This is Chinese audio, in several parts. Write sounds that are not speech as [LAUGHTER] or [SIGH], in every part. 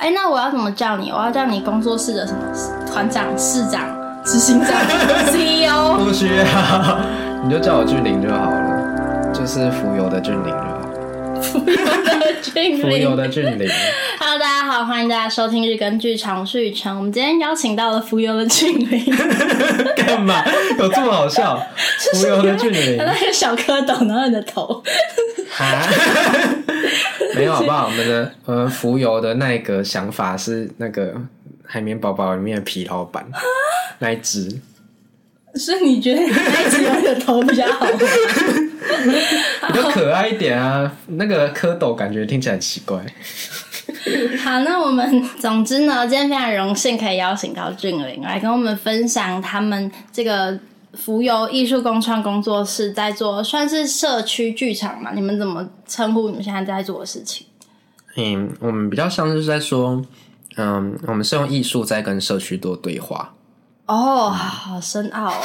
哎，那我要怎么叫你？我要叫你工作室的什么团长、市长、执行长、[LAUGHS] CEO？不需要，你就叫我俊霖就好了，就是浮游的俊霖就好。[LAUGHS] [LAUGHS] 浮游的俊霖，浮游的俊霖。Hello，大家好，欢迎大家收听日更剧场，我是雨辰。我们今天邀请到了浮游的俊林，干嘛？有这么好笑？浮游的俊林，他那个小蝌蚪，然后你的头。啊，[LAUGHS] 没有好不好？我们的呃浮游的那个想法是那个海绵宝宝里面的皮老板那一只，是你觉得那一只有你的头比较好吗？[LAUGHS] 比较可爱一点啊。那个蝌蚪感觉听起来很奇怪。[LAUGHS] 好，那我们总之呢，今天非常荣幸可以邀请到俊玲来跟我们分享他们这个。浮游艺术共创工作室在做，算是社区剧场嘛？你们怎么称呼你们现在在做的事情？嗯，我们比较像是在说，嗯，我们是用艺术在跟社区做对话。哦，好深奥哦。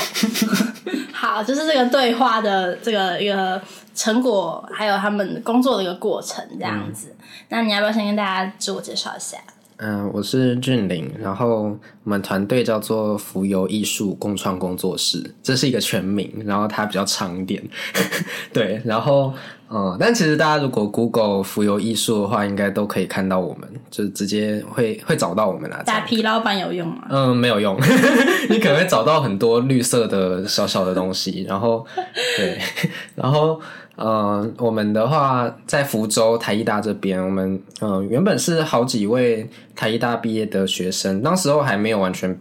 [LAUGHS] 好，就是这个对话的这个一个成果，还有他们工作的一个过程，这样子。嗯、那你要不要先跟大家自我介绍一下？嗯，我是俊霖，然后我们团队叫做浮游艺术共创工作室，这是一个全名，然后它比较长一点，[LAUGHS] 对，然后嗯，但其实大家如果 Google 浮游艺术的话，应该都可以看到我们，就直接会会找到我们啦。打皮老板有用吗？嗯，没有用，[LAUGHS] 你可能会找到很多绿色的小小的东西，然后对，然后。嗯，我们的话在福州台艺大这边，我们嗯原本是好几位台艺大毕业的学生，当时候还没有完全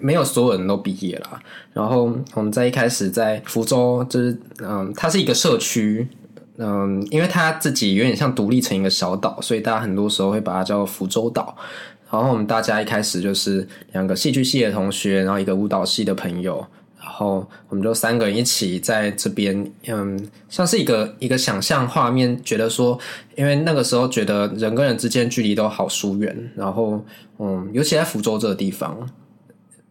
没有所有人都毕业啦。然后我们在一开始在福州，就是嗯、呃，它是一个社区，嗯、因为它自己有点像独立成一个小岛，所以大家很多时候会把它叫福州岛。然后我们大家一开始就是两个戏剧系的同学，然后一个舞蹈系的朋友。然后我们就三个人一起在这边，嗯，像是一个一个想象画面，觉得说，因为那个时候觉得人跟人之间距离都好疏远，然后，嗯，尤其在福州这个地方，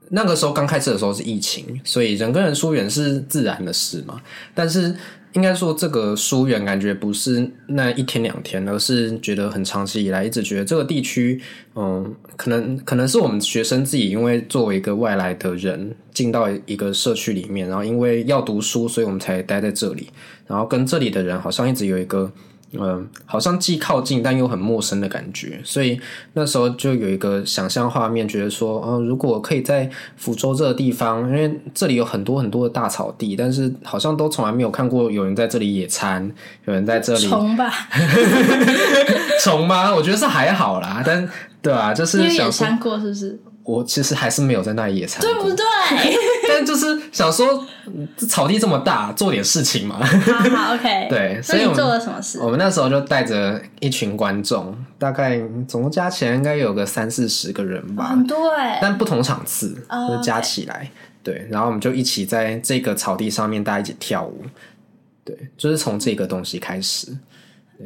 那个时候刚开始的时候是疫情，所以人跟人疏远是自然的事嘛，但是。应该说，这个疏远感觉不是那一天两天，而是觉得很长期以来一直觉得这个地区，嗯，可能可能是我们学生自己，因为作为一个外来的人进到一个社区里面，然后因为要读书，所以我们才待在这里，然后跟这里的人好像一直有一个。嗯，好像既靠近但又很陌生的感觉，所以那时候就有一个想象画面，觉得说，嗯，如果可以在福州这个地方，因为这里有很多很多的大草地，但是好像都从来没有看过有人在这里野餐，有人在这里虫吧？[LAUGHS] 虫吗？我觉得是还好啦，但对啊，就是想野餐过是不是？我其实还是没有在那里野餐，对不对？[LAUGHS] 但就是想说，草地这么大，做点事情嘛。好好，OK。[LAUGHS] 对，所以你做了什么事？我们那时候就带着一群观众，大概总共加起来应该有个三四十个人吧。很。但不同场次，就加起来，对。然后我们就一起在这个草地上面，大家一起跳舞。对，就是从这个东西开始。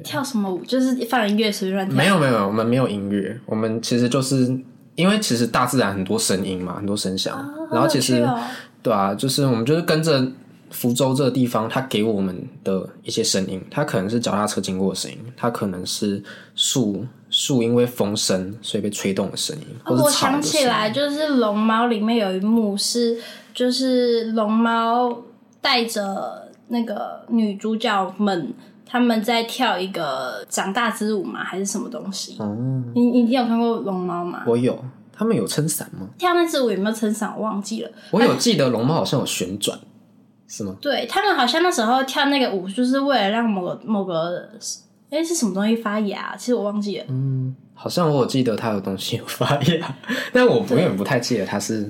跳什么舞？就是放音乐随便乱跳？没有没有，我们没有音乐，我们其实就是。因为其实大自然很多声音嘛，很多声响，哦、然后其实、哦、对啊，就是我们就是跟着福州这个地方，它给我们的一些声音，它可能是脚踏车经过的声音，它可能是树树因为风声所以被吹动的声音。我想起来，就是龙猫里面有一幕是，就是龙猫带着那个女主角们。他们在跳一个长大之舞嘛？还是什么东西？嗯，你你有看过龙猫吗？我有。他们有撑伞吗？跳那支舞有没有撑伞？我忘记了。我有记得龙猫好像有旋转，是吗？对，他们好像那时候跳那个舞，就是为了让某个某个哎、欸、是什么东西发芽？其实我忘记了。嗯，好像我有记得它有东西有发芽，但我永远不太记得它是。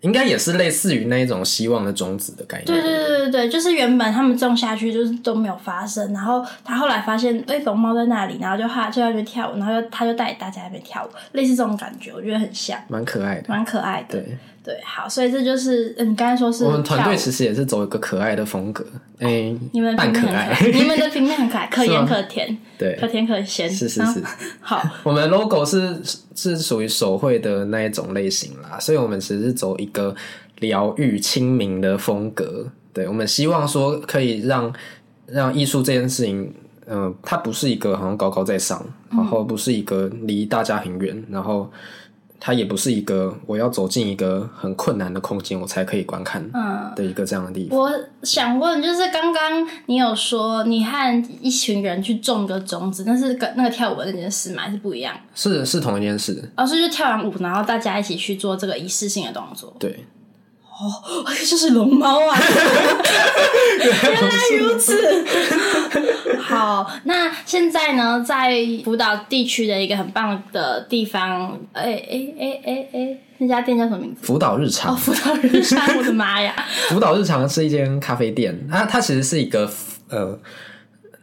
应该也是类似于那一种希望的种子的概念。对对对对对，就是原本他们种下去就是都没有发生，然后他后来发现，哎，龙猫在那里，然后就他就在那边跳舞，然后就他就带大家在那边跳舞，类似这种感觉，我觉得很像，蛮可爱的，蛮可爱的。对。对，好，所以这就是你刚才说是我们团队其实也是走一个可爱的风格，哎、欸，你们扮可爱，你们的平面很可爱，[LAUGHS] 可盐可甜，对，可甜可咸，是是 [LAUGHS] [LAUGHS] 是。好，我们 logo 是是属于手绘的那一种类型啦，所以我们其实是走一个疗愈亲民的风格。对，我们希望说可以让让艺术这件事情，嗯、呃，它不是一个好像高高在上，然后不是一个离大家很远，然后。它也不是一个我要走进一个很困难的空间，我才可以观看的一个这样的地方。嗯、我想问，就是刚刚你有说你和一群人去种个种子，但是跟那个跳舞的那件事吗？还是不一样？是是同一件事。哦，是就跳完舞，然后大家一起去做这个仪式性的动作。对。哦，[LAUGHS] 就是龙猫啊！[LAUGHS] 原来如此。[LAUGHS] 好，那现在呢，在福岛地区的一个很棒的地方，哎哎哎哎哎，那家店叫什么名字？福岛日常。哦，福岛日常，我的妈呀！[LAUGHS] 福岛日常是一间咖啡店，它它其实是一个呃，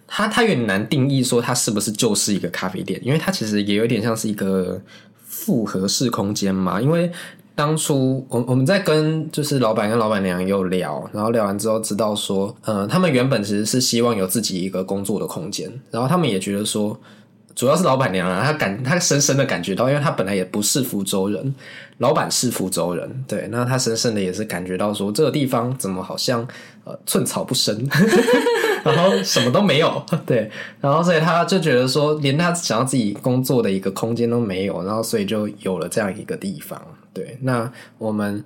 它它有点难定义说它是不是就是一个咖啡店，因为它其实也有点像是一个复合式空间嘛，因为。当初我我们在跟就是老板跟老板娘有聊，然后聊完之后知道说，呃，他们原本其实是希望有自己一个工作的空间，然后他们也觉得说，主要是老板娘啊，她感她深深的感觉到，因为她本来也不是福州人，老板是福州人，对，那她深深的也是感觉到说，这个地方怎么好像呃寸草不生，[LAUGHS] 然后什么都没有，对，然后所以他就觉得说，连他想要自己工作的一个空间都没有，然后所以就有了这样一个地方。对，那我们，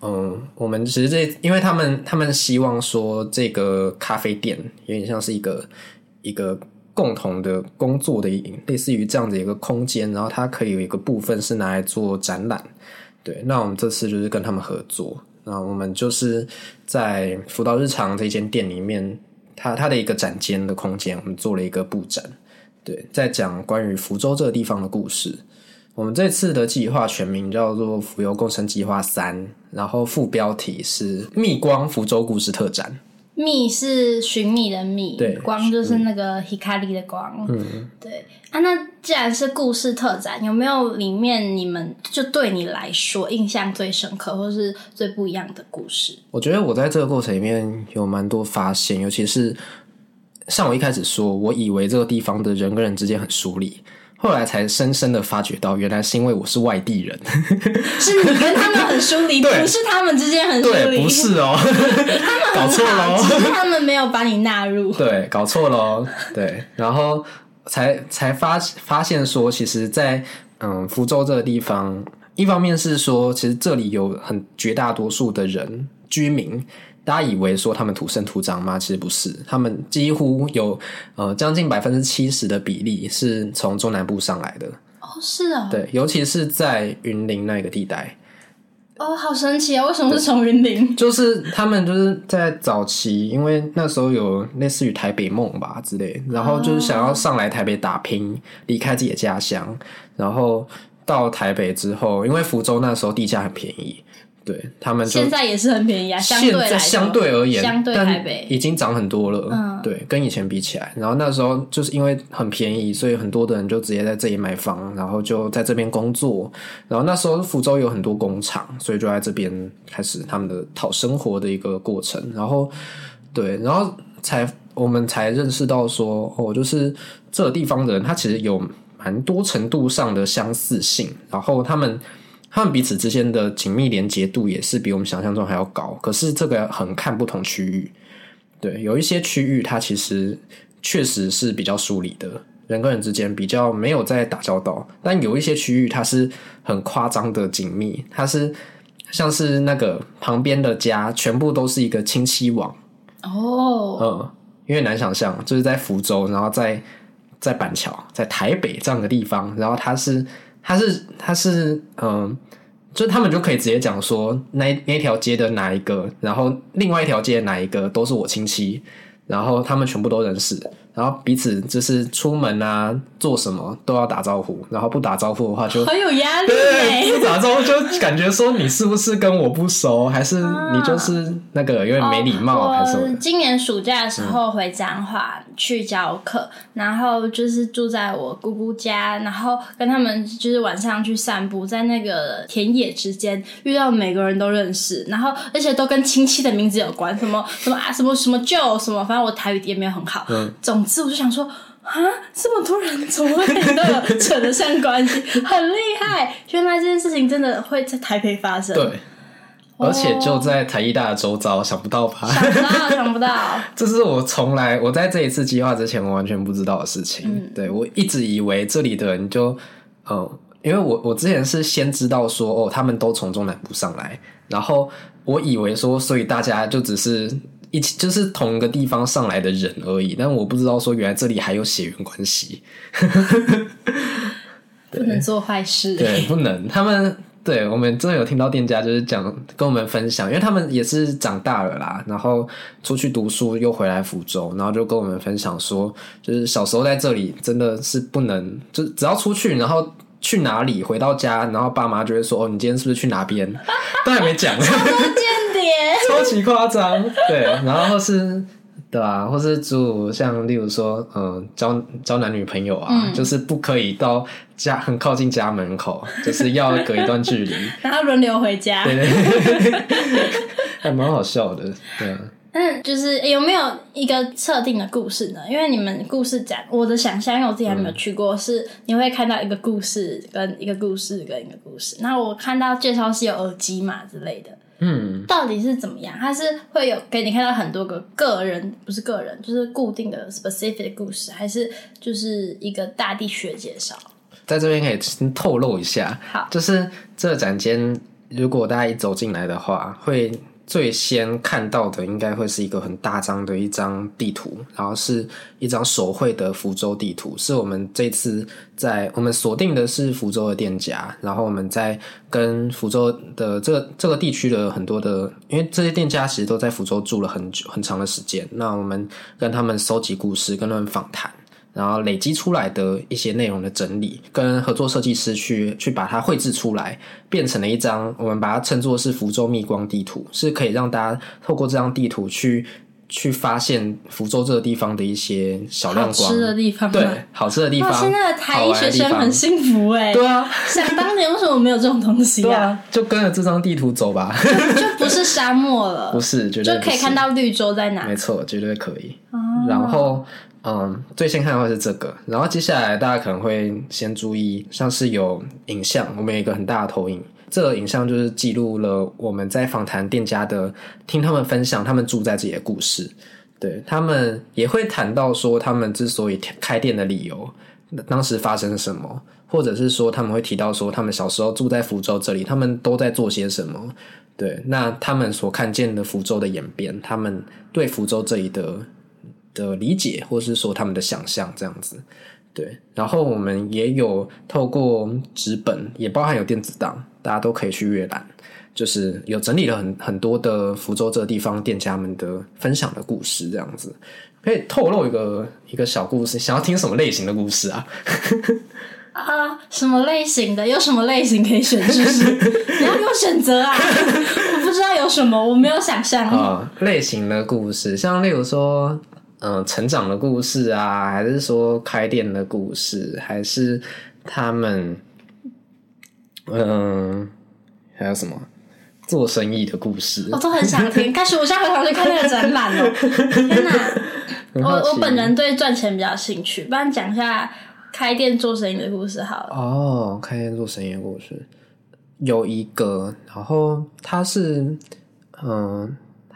嗯，我们其实这，因为他们他们希望说，这个咖啡店有点像是一个一个共同的工作的，类似于这样的一个空间，然后它可以有一个部分是拿来做展览。对，那我们这次就是跟他们合作，那我们就是在福岛日常这间店里面，它它的一个展间的空间，我们做了一个布展，对，在讲关于福州这个地方的故事。我们这次的计划全名叫做“福游共生计划三”，然后副标题是“觅光福州故事特展”。觅是寻觅的觅，对，光就是那个 hikari 的光。嗯，对啊。那既然是故事特展，有没有里面你们就对你来说印象最深刻，或是最不一样的故事？我觉得我在这个过程里面有蛮多发现，尤其是像我一开始说，我以为这个地方的人跟人之间很疏离。后来才深深的发觉到，原来是因为我是外地人，[LAUGHS] 是你跟他们很疏离，不是他们之间很疏离，不是哦，他 [LAUGHS] 们搞错了，只是他们没有把你纳入，[LAUGHS] 对，搞错了，对，然后才才发发现说，其实在，在嗯福州这个地方，一方面是说，其实这里有很绝大多数的人居民。大家以为说他们土生土长吗？其实不是，他们几乎有呃将近百分之七十的比例是从中南部上来的。哦，是啊，对，尤其是在云林那个地带。哦，好神奇啊！为什么是从云林？就是他们就是在早期，因为那时候有类似于台北梦吧之类，然后就是想要上来台北打拼，离开自己的家乡，然后到台北之后，因为福州那时候地价很便宜。对他们现在也是很便宜啊，相对来说，现在相对而言，相对台北已经涨很多了。嗯，对，跟以前比起来，然后那时候就是因为很便宜，所以很多的人就直接在这里买房，然后就在这边工作。然后那时候福州有很多工厂，所以就在这边开始他们的讨生活的一个过程。然后，对，然后才我们才认识到说，哦，就是这个地方的人，他其实有蛮多程度上的相似性。然后他们。他们彼此之间的紧密连接度也是比我们想象中还要高，可是这个很看不同区域。对，有一些区域它其实确实是比较疏离的，人跟人之间比较没有在打交道，但有一些区域它是很夸张的紧密，它是像是那个旁边的家全部都是一个亲戚网。哦，嗯，因为难想象，就是在福州，然后在在板桥，在台北这样的地方，然后它是。他是他是嗯，就他们就可以直接讲说，那那条街的哪一个，然后另外一条街哪一个都是我亲戚，然后他们全部都认识。然后彼此就是出门啊，做什么都要打招呼，然后不打招呼的话就很有压力。对，不打招呼就感觉说你是不是跟我不熟，还是你就是那个有点没礼貌，还是今年暑假的时候回彰化去教课，嗯，然后就是住在我姑姑家，然后跟他们就是晚上去散步，在那个田野之间遇到每个人都认识，然后而且都跟亲戚的名字有关，什么什么啊，什么什么舅什么，反正我台语也没有很好。嗯，总。我就想说啊，这么多人怎么会都有 [LAUGHS] 扯得上关系？很厉害！原来这件事情真的会在台北发生。对，而且就在台艺大的周遭，想不到吧？想不到，想不到。[LAUGHS] 这是我从来我在这一次计划之前，我完全不知道的事情。嗯、对，我一直以为这里的人就，呃，因为我我之前是先知道说，哦，他们都从中南部上来，然后我以为说，所以大家就只是一起，就是同一个地方上来的人而已。但我不知道说，原来这里还有血缘关系。[LAUGHS] 不能做坏事，对，不能。他们对我们真的有听到店家就是讲跟我们分享，因为他们也是长大了啦，然后出去读书又回来福州，然后就跟我们分享说，就是小时候在这里真的是不能，就只要出去，然后去哪里回到家，然后爸妈就会说：“哦，你今天是不是去哪边？” [LAUGHS] 都还没讲，超级夸张。[LAUGHS] 对，然后是。对啊，或是住像例如说，嗯、呃，交交男女朋友啊，嗯、就是不可以到家很靠近家门口，[LAUGHS] 就是要隔一段距离，然后轮流回家，对对对，[LAUGHS] 还蛮好笑的，对啊。嗯，就是有没有一个设定的故事呢？因为你们故事讲，我的想象，因为我自己还没有去过，嗯、是你会看到一个故事跟一个故事跟一个故事。那我看到介绍是有耳机嘛之类的。嗯，到底是怎么样？它是会有给你看到很多个个人，不是个人，就是固定的 specific 的故事，还是就是一个大地区的介绍？在这边可以透露一下，好，就是这展间，如果大家一走进来的话，会。最先看到的应该会是一个很大张的一张地图，然后是一张手绘的福州地图，是我们这次在我们锁定的是福州的店家，然后我们在跟福州的这这个地区的很多的，因为这些店家其实都在福州住了很久很长的时间，那我们跟他们搜集故事，跟他们访谈。然后累积出来的一些内容的整理，跟合作设计师去去把它绘制出来，变成了一张我们把它称作是福州蜜光地图，是可以让大家透过这张地图去去发现福州这个地方的一些小亮光，好吃的地方，对，好吃的地方。现在的台医学生很幸福哎，对啊，想当年为什么没有这种东西啊？啊就跟着这张地图走吧，就，就不是沙漠了，[LAUGHS] 不是，绝对就可以看到绿洲在哪，没错，绝对可以。哦、然后。嗯，最先看的话是这个，然后接下来大家可能会先注意，像是有影像，我们有一个很大的投影，这个影像就是记录了我们在访谈店家的，听他们分享他们住在这里的故事，对，他们也会谈到说他们之所以开店的理由，当时发生了什么，或者是说他们会提到说他们小时候住在福州这里，他们都在做些什么，对，那他们所看见的福州的演变，他们对福州这里的。的理解，或是说他们的想象，这样子，对。然后我们也有透过纸本，也包含有电子档，大家都可以去阅览。就是有整理了很很多的福州这个地方店家们的分享的故事，这样子可以透露一个一个小故事。想要听什么类型的故事啊？啊，什么类型的？有什么类型可以选？就是你要给我选择啊！我不知道有什么，我没有想象啊。类型的故事，像例如说。嗯、呃，成长的故事啊，还是说开店的故事，还是他们嗯、呃，还有什么做生意的故事？我都很想听。[LAUGHS] 开始，我现在回头去看那个展览哦。[LAUGHS] 天哪，我我本人对赚钱比较兴趣，不然讲一下开店做生意的故事好了。哦，开店做生意的故事有一个，然后他是嗯。呃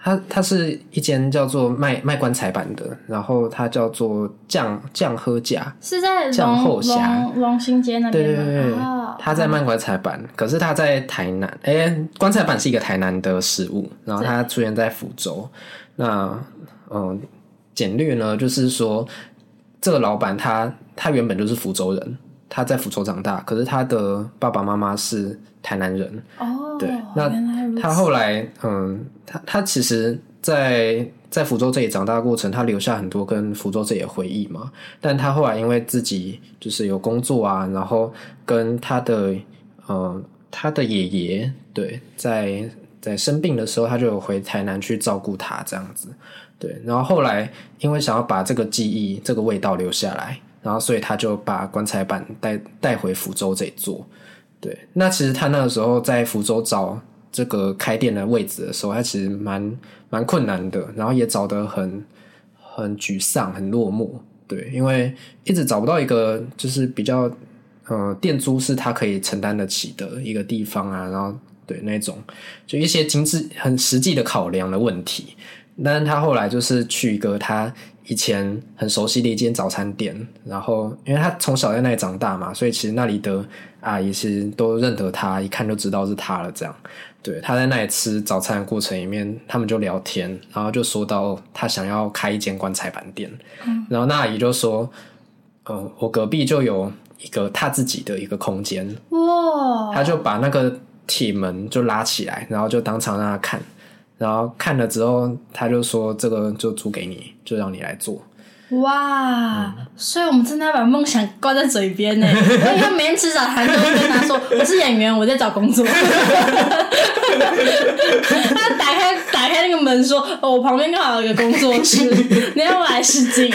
它它是一间叫做卖卖棺材板的，然后它叫做酱酱喝甲，是在酱后虾龙兴街那边。对对对，他、哦、在卖棺材板，嗯、可是他在台南。哎、欸，棺材板是一个台南的食物，然后他出现在福州。那嗯，简略呢，就是说这个老板他他原本就是福州人，他在福州长大，可是他的爸爸妈妈是台南人。哦，对，那他后来嗯。他他其实在，在福州这里长大的过程，他留下很多跟福州这里的回忆嘛。但他后来因为自己就是有工作啊，然后跟他的呃他的爷爷对，在在生病的时候，他就有回台南去照顾他这样子。对，然后后来因为想要把这个记忆、这个味道留下来，然后所以他就把棺材板带带回福州这里做。对，那其实他那个时候在福州找。这个开店的位置的时候，他其实蛮蛮困难的，然后也找得很很沮丧、很落寞，对，因为一直找不到一个就是比较呃店租是他可以承担得起的一个地方啊，然后对那种，就一些精致、很实际的考量的问题。但是他后来就是去一个他以前很熟悉的一间早餐店，然后因为他从小在那里长大嘛，所以其实那里的阿姨其实都认得他，一看就知道是他了。这样，对，他在那里吃早餐的过程里面，他们就聊天，然后就说到他想要开一间棺材板店，嗯、然后那阿姨就说：“嗯、呃，我隔壁就有一个他自己的一个空间。”哇！他就把那个铁门就拉起来，然后就当场让他看。然后看了之后，他就说：“这个就租给你，就让你来做。”哇！嗯、所以我们真的要把梦想挂在嘴边呢。[LAUGHS] 因为他每天吃早餐都会跟他说：“我是演员，我在找工作。[LAUGHS] ”他打开打开那个门说：“哦，我旁边刚好有一个工作室，[LAUGHS] 你要不来试镜？”，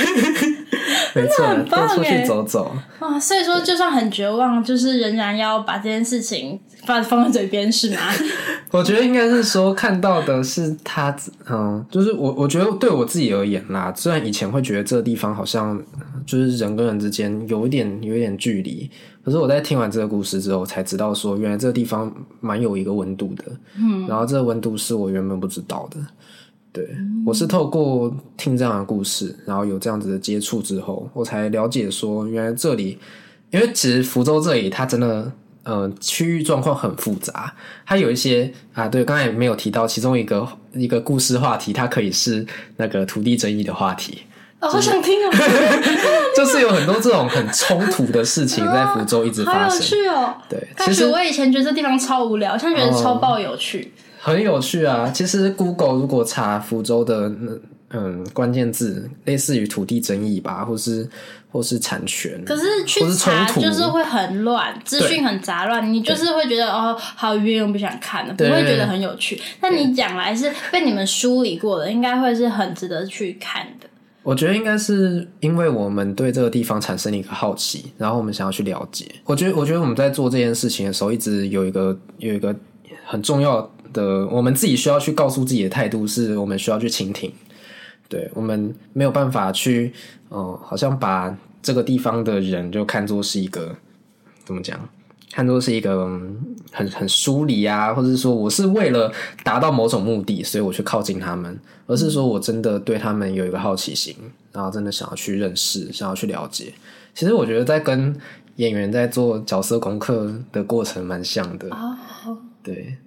真的很棒，出去走走啊！所以说，就算很绝望，就是仍然要把这件事情放放在嘴边，是吗？[LAUGHS] 我觉得应该是说，看到的是他，嗯，就是我，我觉得对我自己而言啦，虽然以前会觉得这个地方好像就是人跟人之间有一点有一点距离，可是我在听完这个故事之后，才知道说，原来这个地方蛮有一个温度的，嗯，然后这个温度是我原本不知道的。对，我是透过听这样的故事，然后有这样子的接触之后，我才了解说，原来这里，因为其实福州这里它真的，呃，区域状况很复杂，它有一些啊，对，刚才也没有提到其中一个一个故事话题，它可以是那个土地争议的话题。哦，好想听哦！[LAUGHS] 就是有很多这种很冲突的事情在福州一直发生，好有趣哦。对，其实我以前觉得这地方超无聊，现在觉得超爆有趣。哦很有趣啊！其实 Google 如果查福州的嗯关键字，类似于土地争议吧，或是或是产权，可是去查就是会很乱，资讯很杂乱，你就是会觉得哦，好冤，我不想看了，不会觉得很有趣。但你讲来是被你们梳理过的，应该会是很值得去看的。我觉得应该是因为我们对这个地方产生了一个好奇，然后我们想要去了解。我觉得，我觉得我们在做这件事情的时候，一直有一个有一个很重要的，我们自己需要去告诉自己的态度是，我们需要去倾听。对，我们没有办法去，哦、好像把这个地方的人就看作是一个怎么讲，看作是一个很很疏离啊，或者是说我是为了达到某种目的，所以我去靠近他们，而是说我真的对他们有一个好奇心，然后真的想要去认识，想要去了解。其实我觉得在跟演员在做角色功课的过程蛮像的，oh. 对。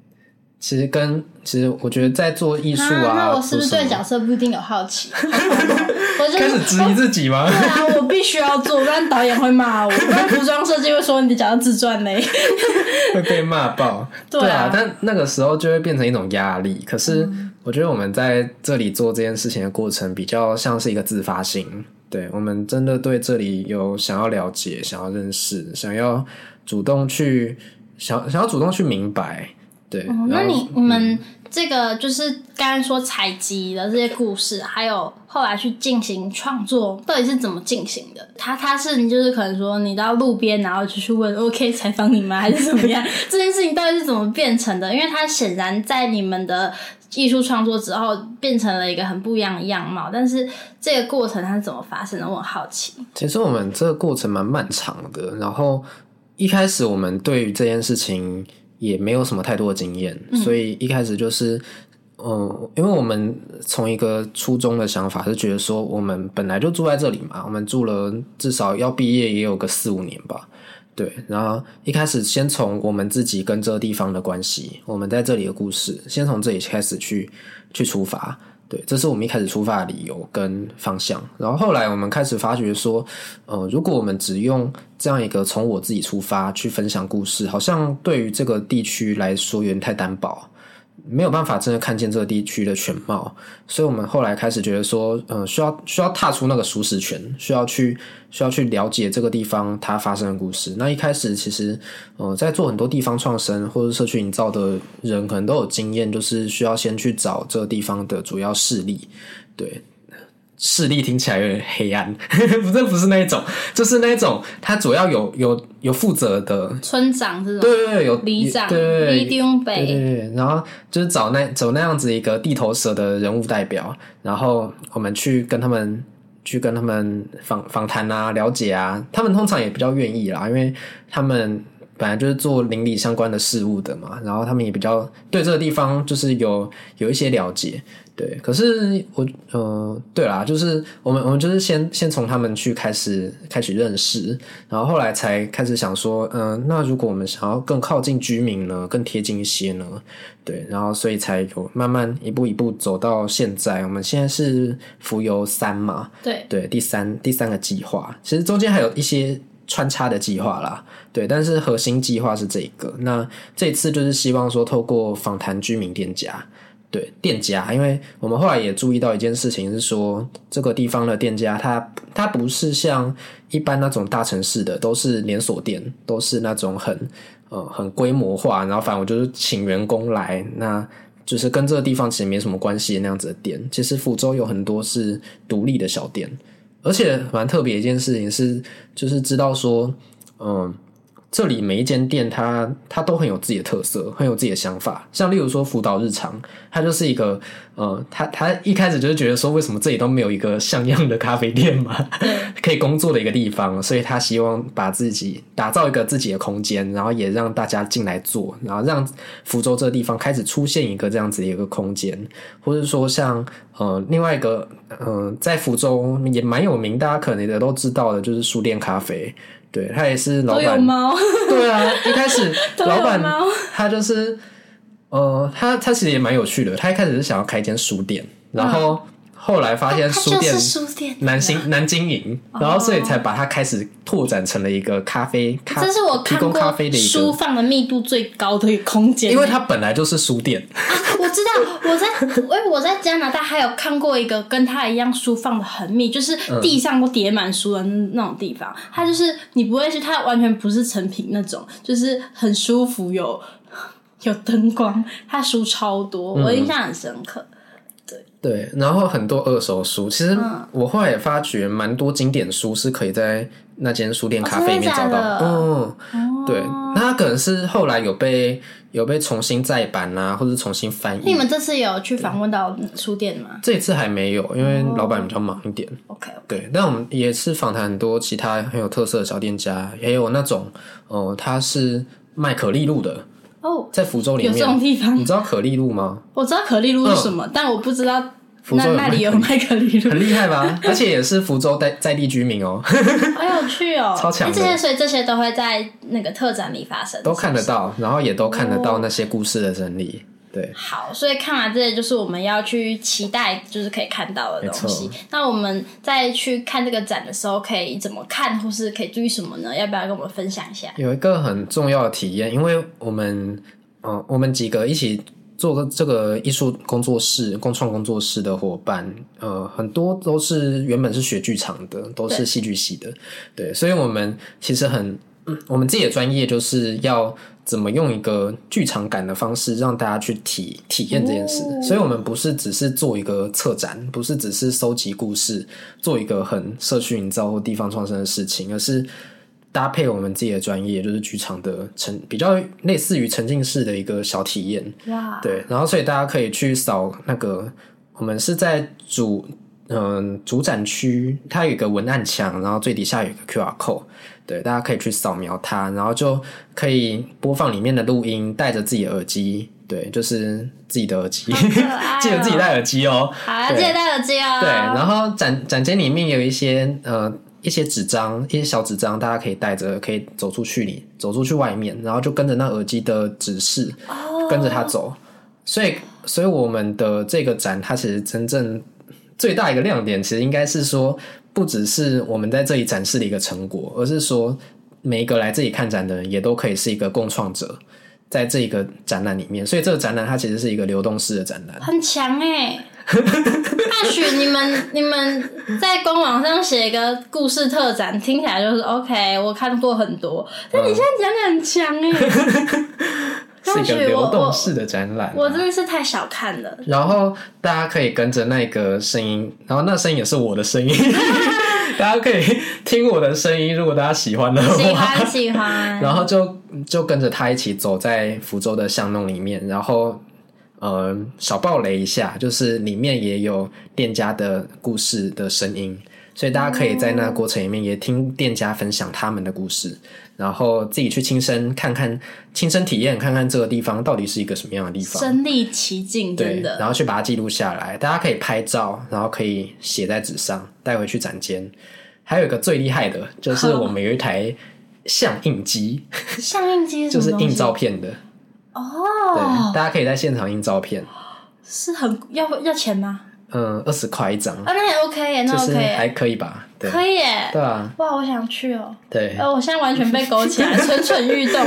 其实跟其实，我觉得在做艺术啊，那我是不是对角色不一定有好奇？[LAUGHS] 我就开始质疑自己吗？对啊，我必须要做，不然导演会骂我，[LAUGHS] 不然服装设计会说你的角色自传嘞，[LAUGHS] 会被骂爆。对啊，对啊，但那个时候就会变成一种压力。可是我觉得我们在这里做这件事情的过程，比较像是一个自发性。对，我们真的对这里有想要了解、想要认识、想要主动去想想要主动去明白。对，哦，那你你们这个就是刚刚说采集的这些故事，还有后来去进行创作，到底是怎么进行的？他他是你就是可能说你到路边，然后就去问，OK [LAUGHS] 采访你吗？还是怎么样？这件事情到底是怎么变成的？因为它显然在你们的艺术创作之后变成了一个很不一样的样貌，但是这个过程它是怎么发生的？我很好奇。其实我们这个过程蛮漫长的，然后一开始我们对于这件事情。也没有什么太多的经验，所以一开始就是，嗯、呃，因为我们从一个初中的想法是觉得说，我们本来就住在这里嘛，我们住了至少要毕业也有个四五年吧，对。然后一开始先从我们自己跟这个地方的关系，我们在这里的故事，先从这里开始去去出发。对，这是我们一开始出发的理由跟方向。然后后来我们开始发觉说，呃，如果我们只用这样一个从我自己出发去分享故事，好像对于这个地区来说有点太单薄。没有办法真的看见这个地区的全貌，所以我们后来开始觉得说，呃，需要需要踏出那个舒适圈，需要去需要去了解这个地方它发生的故事。那一开始其实，呃，在做很多地方创生或者社区营造的人，可能都有经验，就是需要先去找这个地方的主要势力，对。势力听起来有点黑暗，[LAUGHS] 不，这不是那一种，就是那一种，他主要有有有负责的。村长这种，对对对，有里长，对对对，对对对，然后就是找那走那样子一个地头蛇的人物代表，然后我们去跟他们去跟他们访访谈啊，了解啊，他们通常也比较愿意啦，因为他们本来就是做邻里相关的事物的嘛，然后他们也比较对这个地方就是有有一些了解。对，可是我，呃，对啦，就是我们，我们就是先先从他们去开始开始认识，然后后来才开始想说，嗯、呃，那如果我们想要更靠近居民呢，更贴近一些呢，对，然后所以才有慢慢一步一步走到现在。我们现在是浮游三嘛，对对，第三第三个计划，其实中间还有一些穿插的计划啦，对，但是核心计划是这个。那这次就是希望说，透过访谈居民店家。对店家，因为我们后来也注意到一件事情，是说这个地方的店家，它它不是像一般那种大城市的，都是连锁店，都是那种很呃很规模化，然后反正我就是请员工来，那就是跟这个地方其实没什么关系的那样子的店。其实福州有很多是独立的小店，而且蛮特别一件事情是，就是知道说，嗯。这里每一间店它，它它都很有自己的特色，很有自己的想法。像例如说福岛日常，它就是一个，呃，他他一开始就是觉得说，为什么这里都没有一个像样的咖啡店嘛，[LAUGHS] 可以工作的一个地方，所以他希望把自己打造一个自己的空间，然后也让大家进来做，然后让福州这个地方开始出现一个这样子的一个空间，或者说像呃另外一个，嗯、呃，在福州也蛮有名，大家可能也都知道的，就是书店咖啡。对，他也是老板。[LAUGHS] 对啊，一开始 [LAUGHS] 老板他就是，呃，他他其实也蛮有趣的。他一开始是想要开一间书店，然后。后来发现书店难经难经营，然后所以才把它开始拓展成了一个咖啡，咖这是我看过书放的密度最高的一个空间，因为它本来就是书店。啊，我知道，我在，因 [LAUGHS] 为我在加拿大还有看过一个跟它一样书放的很密，就是地上都叠满书的那种地方。它就是你不会去它完全不是成品那种，就是很舒服，有有灯光，它书超多，我印象很深刻。对，然后很多二手书，其实我后来也发觉，蛮多经典书是可以在那间书店咖啡里面找到。嗯，对，那它可能是后来有被有被重新再版啊，或者重新翻译。你们这次有去访问到书店吗？这一次还没有，因为老板比较忙一点。OK，对，那我们也是访谈很多其他很有特色的小店家，也有那种哦，他是卖可丽露的。哦，在福州里面有这种地方，你知道可丽露吗？我知道可丽露是什么，嗯、但我不知道那那里有卖可丽露，很厉害吧？[LAUGHS] 而且也是福州在在地居民哦，好有趣哦，[LAUGHS] 超强！这些所以这些都会在那个特展里发生，都看得到，然后也都看得到那些故事的整理。哦对，好，所以看完这些就是我们要去期待，就是可以看到的东西。那我们在去看这个展的时候，可以怎么看，或是可以注意什么呢？要不要跟我们分享一下？有一个很重要的体验，因为我们，嗯、呃，我们几个一起做个这个艺术工作室、共创工作室的伙伴，呃，很多都是原本是学剧场的，都是戏剧系的，对，对，所以我们其实很。我们自己的专业就是要怎么用一个剧场感的方式让大家去体体验这件事，所以我们不是只是做一个策展，不是只是收集故事，做一个很社区营造或地方创生的事情，而是搭配我们自己的专业，就是剧场的沉比较类似于沉浸式的一个小体验。对，然后所以大家可以去扫那个，我们是在主嗯主展区，它有一个文案墙，然后最底下有一个 QR code。对，大家可以去扫描它，然后就可以播放里面的录音，带着自己的耳机，对，就是自己的耳机，哦、[LAUGHS] 记得自己戴耳机哦。好，啊记得戴耳机哦。对，然后展展间里面有一些呃一些纸张，一些小纸张，大家可以带着，可以走出去里，走出去外面，然后就跟着那耳机的指示，哦、跟着它走。所以，所以我们的这个展，它其实真正最大一个亮点，其实应该是说。不只是我们在这里展示的一个成果，而是说每一个来这里看展的人也都可以是一个共创者，在这一个展览里面。所以这个展览它其实是一个流动式的展览，很强哎！大许你们你们在官网上写一个故事特展，听起来就是 OK，我看过很多，但你现在讲的很强哎。是一个流动式的展览，我真的是太小看了。然后大家可以跟着那个声音，然后那声音也是我的声音，[LAUGHS] 大家可以听我的声音。如果大家喜欢的话，喜欢喜欢，然后就就跟着他一起走在福州的巷弄里面，然后呃小暴雷一下，就是里面也有店家的故事的声音。所以大家可以在那过程里面也听店家分享他们的故事，然后自己去亲身看看、亲身体验看看这个地方到底是一个什么样的地方，身历其境，真的。然后去把它记录下来，大家可以拍照，然后可以写在纸上带回去展间。还有一个最厉害的就是 [LAUGHS] 我们有一台相印机，[LAUGHS] 相印机就是印照片的哦。对，大家可以在现场印照片，是很要要钱吗？嗯，二十块一张啊，那也 OK 耶，那 OK 就是还可以吧？对，可以耶，对啊，哇，我想去哦。对，呃，我现在完全被勾起来，[LAUGHS] 蠢蠢欲动。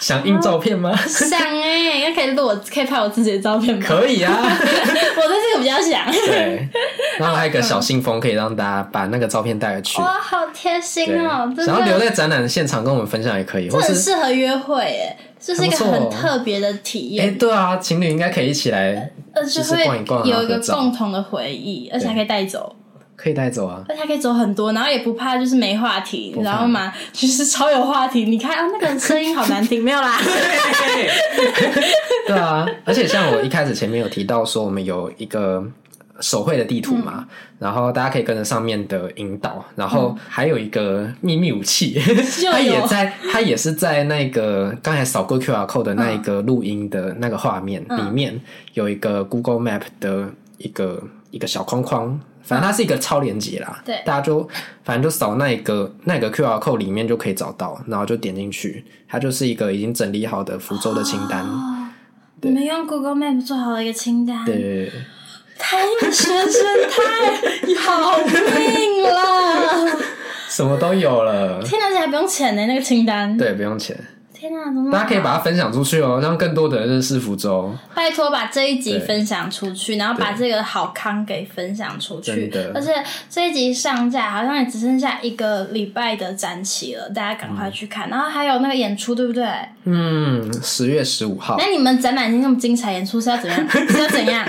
想印照片吗？想哎，应该可以录我，可以拍我自己的照片吗？可以啊，[LAUGHS] 我对这个比较想。对，[LAUGHS] 然后还有一个小信封，可以让大家把那个照片带回去。哇，好贴心哦！然后留在展览现场跟我们分享也可以，这很适合约会耶。这是一个很特别的体验。哎、欸，对啊，情侣应该可以一起来，而且会有一个共同的回忆，而且还可以带走，可以带走啊，而且还可以走很多，然后也不怕就是没话题，你知道吗？其 [LAUGHS] 实超有话题。你看啊，那个声音好难听，没有啦。[LAUGHS] 对啊，而且像我一开始前面有提到说，我们有一个。手绘的地图嘛，嗯、然后大家可以跟着上面的引导，然后还有一个秘密武器，[LAUGHS] 嗯、它也在，它也是在那个刚才扫过 QR code 的那一个录音的那个画面里面，有一个 Google Map 的一个一个小框框，反正它是一个超连接啦，对、嗯，大家就反正就扫那个那个 QR code 里面就可以找到，然后就点进去，它就是一个已经整理好的福州的清单。哦、你们用 Google Map 做好了一个清单，对。太学生太好命了，[LAUGHS] 什么都有了。天哪，这还不用钱呢？那个清单，对，不用钱。天哪，怎么大家可以把它分享出去哦，让更多的人认识福州。拜托，把这一集分享出去，然后把这个好康给分享出去。而且这一集上架，好像也只剩下一个礼拜的展期了，大家赶快去看。嗯、然后还有那个演出，对不对？嗯，十月十五号。那你们展览已经那么精彩，演出是要怎样？是要怎样？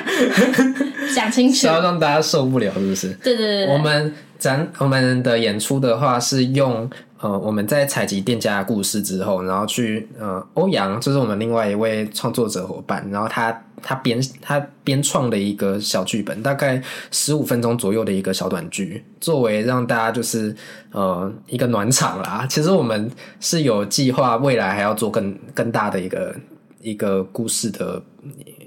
[LAUGHS] 讲清楚，是要让大家受不了，是不是？对对对，对，我们展我们的演出的话是用。呃，我们在采集店家的故事之后，然后去呃，欧阳就是我们另外一位创作者伙伴，然后他他编他编创的一个小剧本，大概十五分钟左右的一个小短剧，作为让大家就是呃一个暖场啦。其实我们是有计划未来还要做更更大的一个一个故事的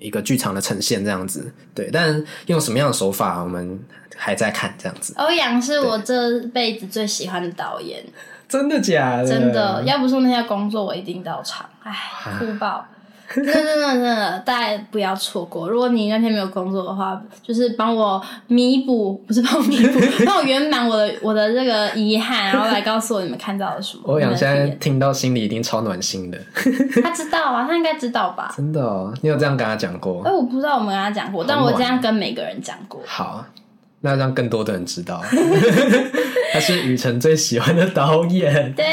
一个剧场的呈现这样子，对。但用什么样的手法，我们还在看这样子。欧阳是我这辈子最喜欢的导演。真的假的？真的，要不是那些工作，我一定到场。哎，哭爆！真的真的真的，大家不要错过。如果你那天没有工作的话，就是帮我弥补，不是帮我弥补，[LAUGHS] 帮我圆满我的我的这个遗憾，然后来告诉我你们看到了什么。欧阳现在听到心里一定超暖心的。他知道啊，他应该知道吧？真的哦，你有这样跟他讲过？哎，我不知道我们跟他讲过，但我这样跟每个人讲过。好。那让更多的人知道，[LAUGHS] 他是雨辰最喜欢的导演。对，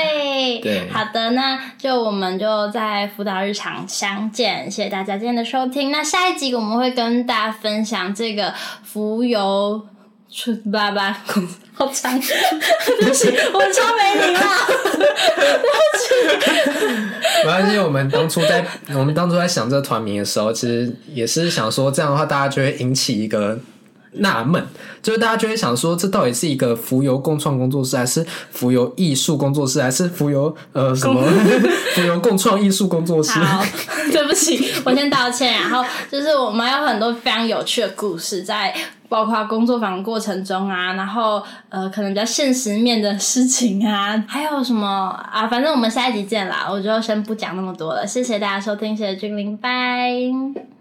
对，好的，那就我们就在辅导日常相见，谢谢大家今天的收听。那下一集我们会跟大家分享这个浮游出爸爸，好长，对不起，我超没礼貌，对不起。没关系，我们当初在 [LAUGHS] 我们当初在想这个团名的时候，其实也是想说这样的话，大家就会引起一个。纳闷，就是大家就会想说，这到底是一个浮游共创工作室，还是浮游艺术工作室，还是浮游呃什么 [LAUGHS] 浮游共创艺术工作室？好，[LAUGHS] 对不起，我先道歉。然后就是我们有很多非常有趣的故事，在 [LAUGHS] 包括工作坊过程中啊，然后呃可能比较现实面的事情啊，还有什么啊？反正我们下一集见啦，我就先不讲那么多了。谢谢大家收听，谢谢君临，拜。